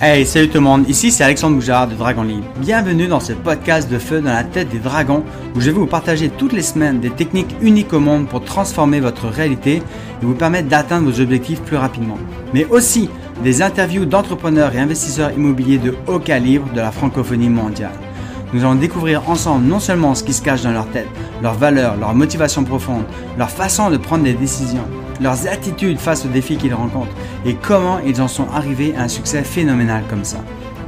Hey, salut tout le monde, ici c'est Alexandre Boujard de Dragon Libre. Bienvenue dans ce podcast de feu dans la tête des dragons où je vais vous partager toutes les semaines des techniques uniques au monde pour transformer votre réalité et vous permettre d'atteindre vos objectifs plus rapidement. Mais aussi des interviews d'entrepreneurs et investisseurs immobiliers de haut calibre de la francophonie mondiale. Nous allons découvrir ensemble non seulement ce qui se cache dans leur tête, leurs valeurs, leurs motivations profondes, leur façon de prendre des décisions, leurs attitudes face aux défis qu'ils rencontrent et comment ils en sont arrivés à un succès phénoménal comme ça.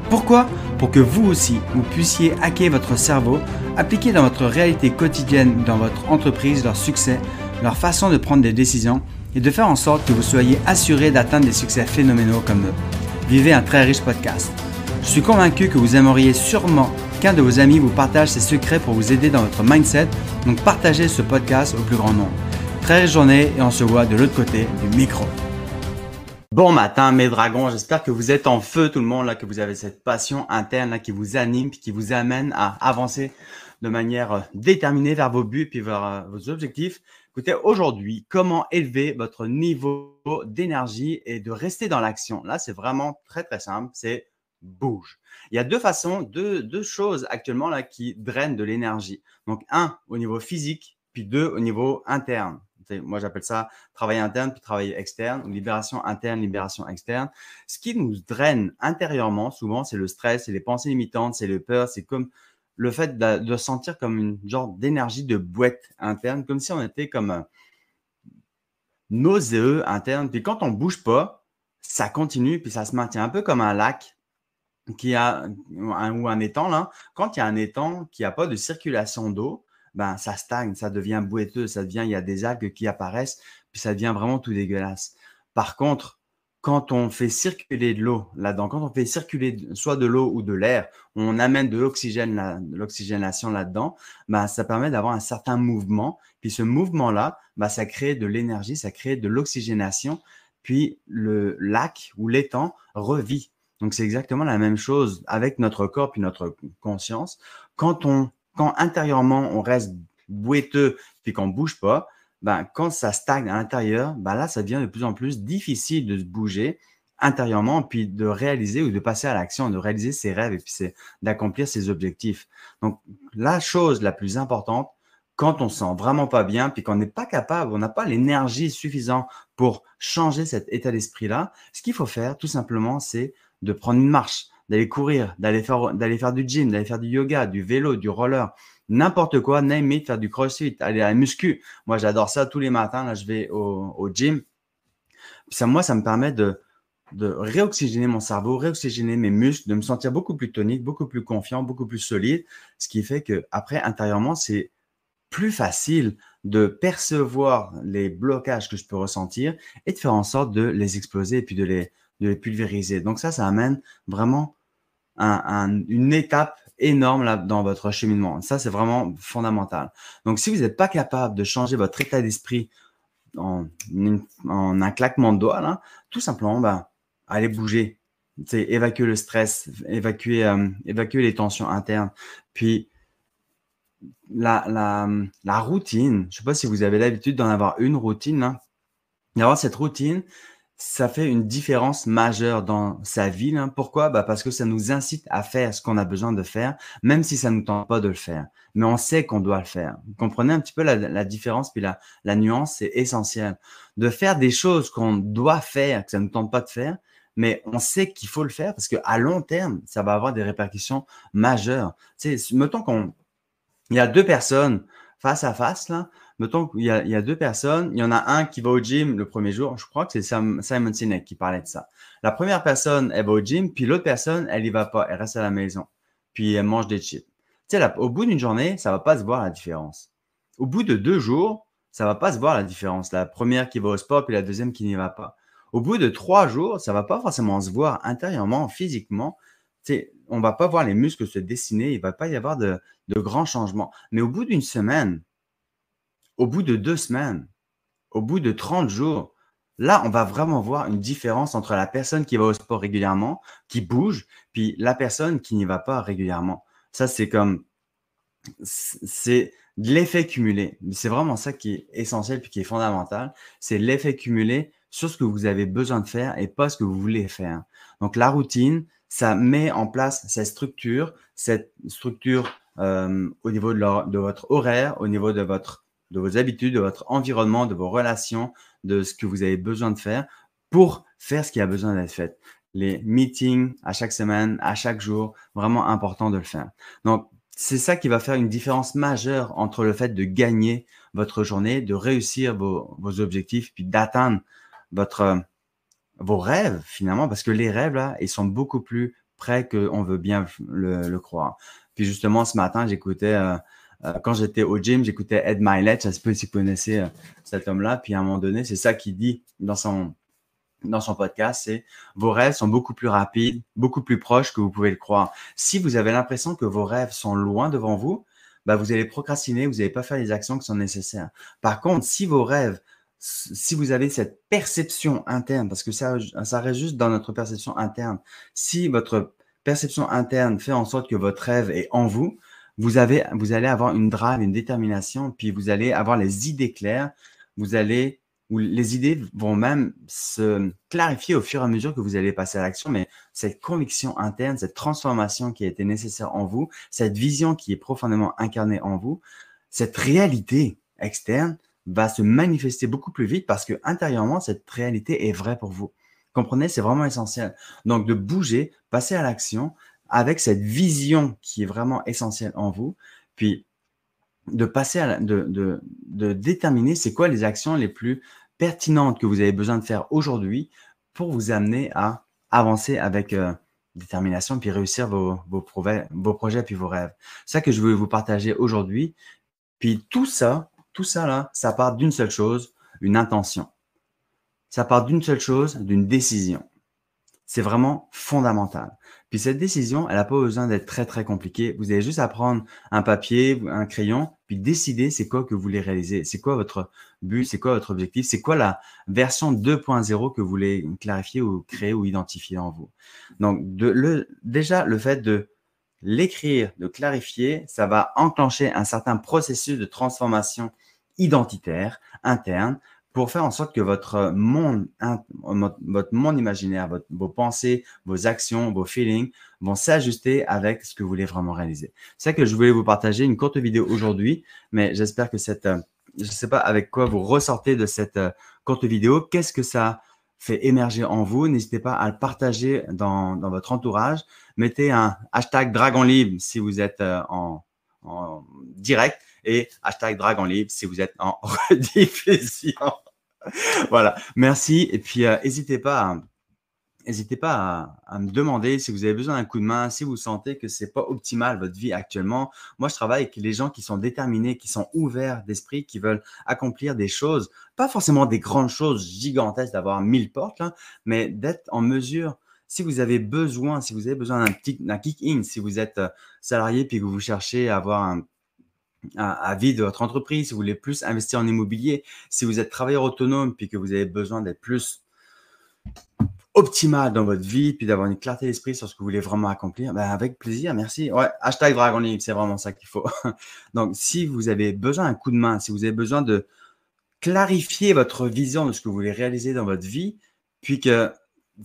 Pourquoi? Pour que vous aussi, vous puissiez hacker votre cerveau, appliquer dans votre réalité quotidienne, dans votre entreprise, leur succès, leur façon de prendre des décisions et de faire en sorte que vous soyez assuré d'atteindre des succès phénoménaux comme eux. Vivez un très riche podcast. Je suis convaincu que vous aimeriez sûrement qu'un de vos amis vous partage ses secrets pour vous aider dans votre mindset, donc partagez ce podcast au plus grand nombre. Très riche journée et on se voit de l'autre côté du micro. Bon matin mes dragons, j'espère que vous êtes en feu tout le monde là, que vous avez cette passion interne là, qui vous anime, qui vous amène à avancer de manière euh, déterminée vers vos buts puis vers euh, vos objectifs. Écoutez, aujourd'hui, comment élever votre niveau d'énergie et de rester dans l'action? Là, c'est vraiment très très simple, c'est bouge. Il y a deux façons, deux, deux choses actuellement là qui drainent de l'énergie. Donc un au niveau physique, puis deux au niveau interne. Moi, j'appelle ça travail interne puis travail externe, libération interne, libération externe. Ce qui nous draine intérieurement, souvent, c'est le stress, c'est les pensées limitantes, c'est le peur, c'est comme le fait de, sentir comme une genre d'énergie de boîte interne, comme si on était comme nauséeux interne. Puis quand on bouge pas, ça continue, puis ça se maintient un peu comme un lac qui a ou un étang là. Quand il y a un étang qui n'a pas de circulation d'eau, ben, ça stagne, ça devient boiteux, ça devient, il y a des algues qui apparaissent, puis ça devient vraiment tout dégueulasse. Par contre, quand on fait circuler de l'eau là-dedans, quand on fait circuler soit de l'eau ou de l'air, on amène de l'oxygène, de l'oxygénation là-dedans, ben, ça permet d'avoir un certain mouvement. Puis ce mouvement-là, ben, ça crée de l'énergie, ça crée de l'oxygénation, puis le lac ou l'étang revit. Donc c'est exactement la même chose avec notre corps puis notre conscience. Quand on quand intérieurement on reste boiteux puis qu'on bouge pas, ben, quand ça stagne à l'intérieur, ben là, ça devient de plus en plus difficile de bouger intérieurement, puis de réaliser ou de passer à l'action, de réaliser ses rêves et puis d'accomplir ses objectifs. Donc, la chose la plus importante, quand on se sent vraiment pas bien, puis qu'on n'est pas capable, on n'a pas l'énergie suffisante pour changer cet état d'esprit-là, ce qu'il faut faire, tout simplement, c'est de prendre une marche, d'aller courir, d'aller faire, d'aller faire du gym, d'aller faire du yoga, du vélo, du roller, n'importe quoi, name it, faire du crossfit, aller à la muscu. Moi, j'adore ça tous les matins. Là, je vais au, au gym. ça, moi, ça me permet de, de réoxygéner mon cerveau, réoxygéner mes muscles, de me sentir beaucoup plus tonique, beaucoup plus confiant, beaucoup plus solide. Ce qui fait que après, intérieurement, c'est plus facile de percevoir les blocages que je peux ressentir et de faire en sorte de les exploser et puis de les, de les pulvériser. Donc ça, ça amène vraiment une étape énorme là, dans votre cheminement. Ça, c'est vraiment fondamental. Donc, si vous n'êtes pas capable de changer votre état d'esprit en, en, un claquement de doigts, tout simplement, ben, allez bouger. évacuer le stress, évacuer, euh, évacuer les tensions internes. Puis, la, la, la routine, je ne sais pas si vous avez l'habitude d'en avoir une routine, d'avoir cette routine, ça fait une différence majeure dans sa vie. Hein. Pourquoi? Bah Parce que ça nous incite à faire ce qu'on a besoin de faire, même si ça ne nous tente pas de le faire. Mais on sait qu'on doit le faire. Vous comprenez un petit peu la, différence, puis la, la nuance, c'est essentiel. De faire des choses qu'on doit faire, que ça ne nous tente pas de faire, mais on sait qu'il faut le faire parce qu'à long terme, ça va avoir des répercussions majeures. Tu sais, mettons qu'on, il y a deux personnes face à face, là, mettons qu'il y, a deux personnes, il y en a un qui va au gym le premier jour, je crois que c'est Simon Sinek qui parlait de ça. La première personne, elle va au gym, puis l'autre personne, elle y va pas, elle reste à la maison, puis elle mange des chips. Tu sais, au bout d'une journée, ça va pas se voir la différence. Au bout de deux jours, ça va pas se voir la différence. La première qui va au sport, puis la deuxième qui n'y va pas. Au bout de trois jours, ça va pas forcément se voir intérieurement, physiquement. On va pas voir les muscles se dessiner, il va pas y avoir de, de grands changements. Mais au bout d'une semaine, au bout de deux semaines, au bout de 30 jours, là, on va vraiment voir une différence entre la personne qui va au sport régulièrement, qui bouge, puis la personne qui n'y va pas régulièrement. Ça, c'est comme, c'est l'effet cumulé. C'est vraiment ça qui est essentiel puis qui est fondamental. C'est l'effet cumulé sur ce que vous avez besoin de faire et pas ce que vous voulez faire. Donc, la routine, ça met en place cette structure, cette structure euh, au niveau de, de, votre horaire, au niveau de, votre, de vos habitudes, de votre environnement, de vos relations, de ce que vous avez besoin de faire pour faire ce qui a besoin d'être fait. Les meetings à chaque semaine, à chaque jour, vraiment important de le faire. Donc, c'est ça qui va faire une différence majeure entre le fait de gagner votre journée, de réussir vos, vos objectifs, puis d'atteindre votre, vos rêves finalement, parce que les rêves, là, ils sont beaucoup plus près qu'on veut bien le, croire. Puis justement, ce matin, j'écoutais, euh, euh, quand j'étais au gym, j'écoutais Ed Milet, je sais pas si vous connaissez euh, cet homme-là, puis à un moment donné, c'est ça qu'il dit dans son, dans son podcast, c'est vos rêves sont beaucoup plus rapides, beaucoup plus proches que vous pouvez le croire. Si vous avez l'impression que vos rêves sont loin devant vous, bah vous allez procrastiner, vous n'allez pas faire les actions qui sont nécessaires. Par contre, si vos rêves, si vous avez cette perception interne, parce que ça, ça reste juste dans notre perception interne, si votre perception interne fait en sorte que votre rêve est en vous, vous, avez, vous allez avoir une drive, une détermination, puis vous allez avoir les idées claires, vous allez où les idées vont même se clarifier au fur et à mesure que vous allez passer à l'action, mais cette conviction interne, cette transformation qui a été nécessaire en vous, cette vision qui est profondément incarnée en vous, cette réalité externe va se manifester beaucoup plus vite parce que intérieurement, cette réalité est vraie pour vous. Comprenez, c'est vraiment essentiel. Donc, de bouger, passer à l'action avec cette vision qui est vraiment essentielle en vous, puis de passer à de, de, de déterminer c'est quoi les actions les plus pertinentes que vous avez besoin de faire aujourd'hui pour vous amener à avancer avec euh, détermination puis réussir vos, vos, vos projets puis vos rêves. C'est ça que je voulais vous partager aujourd'hui. Puis tout ça, tout ça là, ça part d'une seule chose, une intention. Ça part d'une seule chose, d'une décision. C'est vraiment fondamental. Puis cette décision, elle n'a pas besoin d'être très, très compliquée. Vous avez juste à prendre un papier, un crayon, puis décider c'est quoi que vous voulez réaliser. C'est quoi votre but, c'est quoi votre objectif, c'est quoi la version 2.0 que vous voulez clarifier ou créer ou identifier en vous? Donc, déjà, le fait de l'écrire, de clarifier, ça va enclencher un certain processus de transformation identitaire, interne, pour faire en sorte que votre monde, votre monde imaginaire, vos pensées, vos actions, vos feelings vont s'ajuster avec ce que vous voulez vraiment réaliser. C'est ça que je voulais vous partager une courte vidéo aujourd'hui, mais j'espère que cette, euh, je ne sais pas avec quoi vous ressortez de cette euh, courte vidéo, qu'est-ce que ça fait émerger en vous. N'hésitez pas à le partager dans, dans, votre entourage. Mettez un hashtag Dragon Libre si vous êtes euh, en, en direct et hashtag Dragon Libre si vous êtes en rediffusion. voilà, merci. Et puis, euh, n'hésitez pas, n'hésitez pas à, me demander si vous avez besoin d'un coup de main, si vous sentez que c'est pas optimal votre vie actuellement. Moi, je travaille avec les gens qui sont déterminés, qui sont ouverts d'esprit, qui veulent accomplir des choses, pas forcément des grandes choses gigantesques, d'avoir mille portes, mais d'être en mesure si vous avez besoin, si vous avez besoin d'un petit, kick-in, si vous êtes euh, salarié puis que vous cherchez à avoir un, à, vie de votre entreprise, si vous voulez plus investir en immobilier, si vous êtes travailleur autonome puis que vous avez besoin d'être plus optimal dans votre vie, puis d'avoir une clarté d'esprit sur ce que vous voulez vraiment accomplir, ben avec plaisir, merci. Ouais, hashtag Dragon c'est vraiment ça qu'il faut. Donc, si vous avez besoin d'un coup de main, si vous avez besoin de clarifier votre vision de ce que vous voulez réaliser dans votre vie, puis que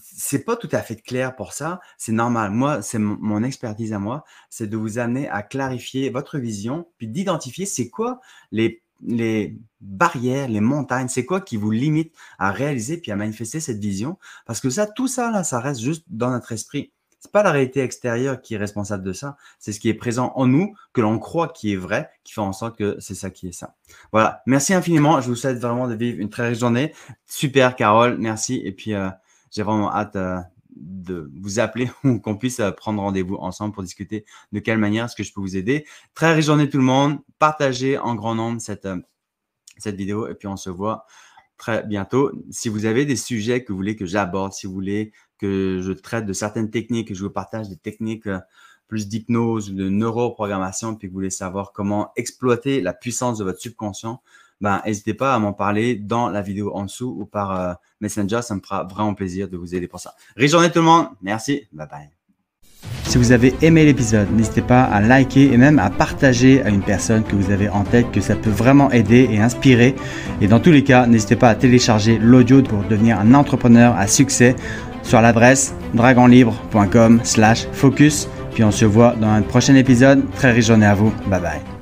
c'est pas tout à fait clair pour ça. C'est normal. Moi, c'est mon, expertise à moi, c'est de vous amener à clarifier votre vision, puis d'identifier c'est quoi les, les barrières, les montagnes, c'est quoi qui vous limite à réaliser puis à manifester cette vision? Parce que ça, tout ça, là, ça reste juste dans notre esprit. C'est pas la réalité extérieure qui est responsable de ça. C'est ce qui est présent en nous, que l'on croit qui est vrai, qui fait en sorte que c'est ça qui est ça. Voilà. Merci infiniment. Je vous souhaite vraiment de vivre une très riche journée. Super, Carole. Merci. Et puis, euh, j'ai vraiment hâte euh, de vous appeler ou qu'on puisse euh, prendre rendez-vous ensemble pour discuter de quelle manière est-ce que je peux vous aider. Très riche journée tout le monde. Partagez en grand nombre cette, euh, cette vidéo et puis on se voit très bientôt. Si vous avez des sujets que vous voulez que j'aborde, si vous voulez que je traite de certaines techniques, que je vous partage des techniques plus d'hypnose ou de neuroprogrammation, puis que vous voulez savoir comment exploiter la puissance de votre subconscient, ben, n'hésitez pas à m'en parler dans la vidéo en dessous ou par euh, Messenger. Ça me fera vraiment plaisir de vous aider pour ça. Riche journée tout le monde. Merci. Bye bye. Si vous avez aimé l'épisode, n'hésitez pas à liker et même à partager à une personne que vous avez en tête que ça peut vraiment aider et inspirer. Et dans tous les cas, n'hésitez pas à télécharger l'audio pour devenir un entrepreneur à succès sur l'adresse dragonlibre.com/focus. Puis on se voit dans un prochain épisode. Très riche journée à vous. Bye bye.